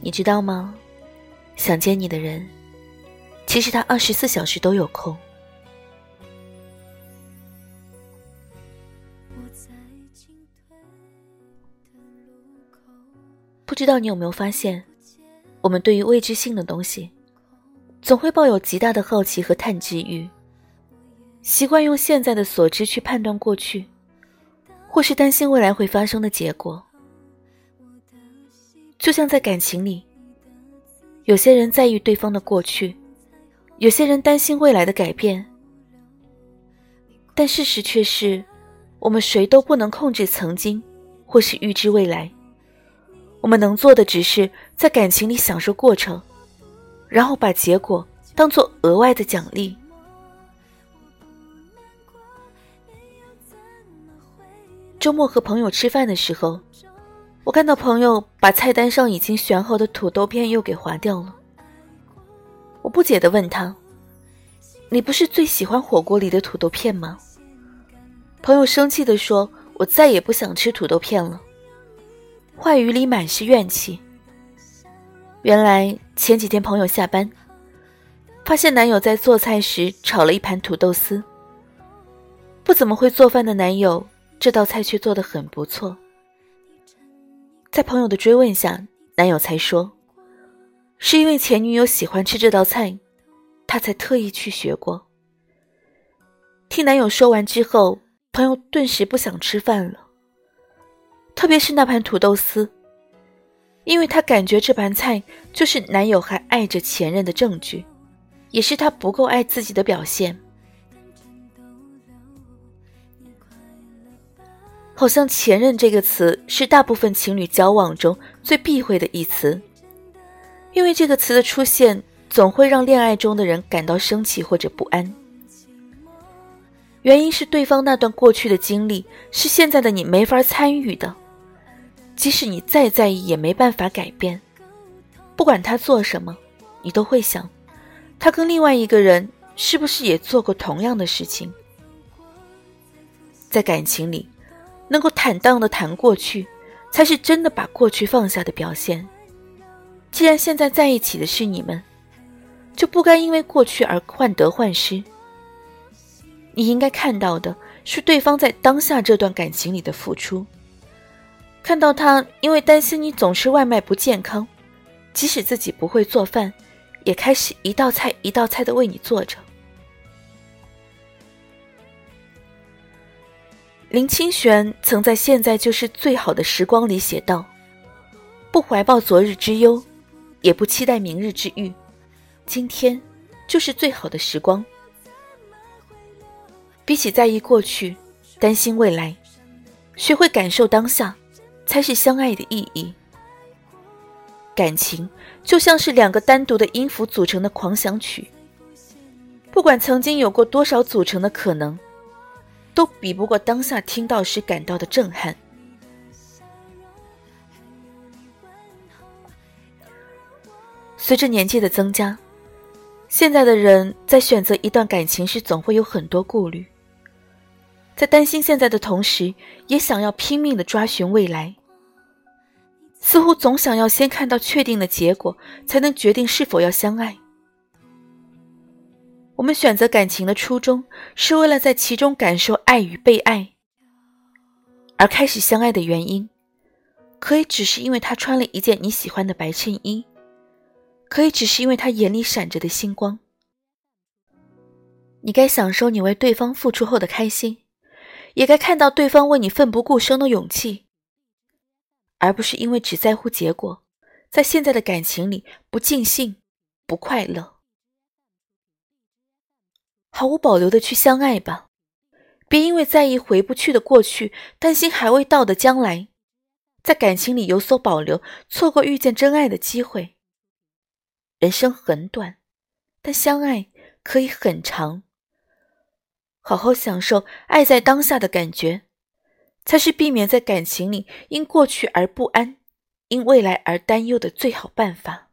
你知道吗？想见你的人，其实他二十四小时都有空。不知道你有没有发现，我们对于未知性的东西，总会抱有极大的好奇和探知欲，习惯用现在的所知去判断过去，或是担心未来会发生的结果。就像在感情里，有些人在意对方的过去，有些人担心未来的改变，但事实却是，我们谁都不能控制曾经，或是预知未来。我们能做的只是在感情里享受过程，然后把结果当做额外的奖励。周末和朋友吃饭的时候，我看到朋友把菜单上已经选好的土豆片又给划掉了。我不解的问他：“你不是最喜欢火锅里的土豆片吗？”朋友生气的说：“我再也不想吃土豆片了。”话语里满是怨气。原来前几天朋友下班，发现男友在做菜时炒了一盘土豆丝。不怎么会做饭的男友，这道菜却做得很不错。在朋友的追问下，男友才说，是因为前女友喜欢吃这道菜，他才特意去学过。听男友说完之后，朋友顿时不想吃饭了。特别是那盘土豆丝，因为他感觉这盘菜就是男友还爱着前任的证据，也是他不够爱自己的表现。好像“前任”这个词是大部分情侣交往中最避讳的一词，因为这个词的出现总会让恋爱中的人感到生气或者不安。原因是对方那段过去的经历是现在的你没法参与的。即使你再在意，也没办法改变。不管他做什么，你都会想，他跟另外一个人是不是也做过同样的事情？在感情里，能够坦荡的谈过去，才是真的把过去放下的表现。既然现在在一起的是你们，就不该因为过去而患得患失。你应该看到的是对方在当下这段感情里的付出。看到他因为担心你总吃外卖不健康，即使自己不会做饭，也开始一道菜一道菜的为你做着。林清玄曾在《现在就是最好的时光》里写道：“不怀抱昨日之忧，也不期待明日之遇，今天就是最好的时光。比起在意过去，担心未来，学会感受当下。”才是相爱的意义。感情就像是两个单独的音符组成的狂想曲，不管曾经有过多少组成的可能，都比不过当下听到时感到的震撼。随着年纪的增加，现在的人在选择一段感情时，总会有很多顾虑。在担心现在的同时，也想要拼命的抓寻未来。似乎总想要先看到确定的结果，才能决定是否要相爱。我们选择感情的初衷，是为了在其中感受爱与被爱。而开始相爱的原因，可以只是因为他穿了一件你喜欢的白衬衣，可以只是因为他眼里闪着的星光。你该享受你为对方付出后的开心。也该看到对方为你奋不顾身的勇气，而不是因为只在乎结果，在现在的感情里不尽兴、不快乐。毫无保留的去相爱吧，别因为在意回不去的过去，担心还未到的将来，在感情里有所保留，错过遇见真爱的机会。人生很短，但相爱可以很长。好好享受爱在当下的感觉，才是避免在感情里因过去而不安，因未来而担忧的最好办法。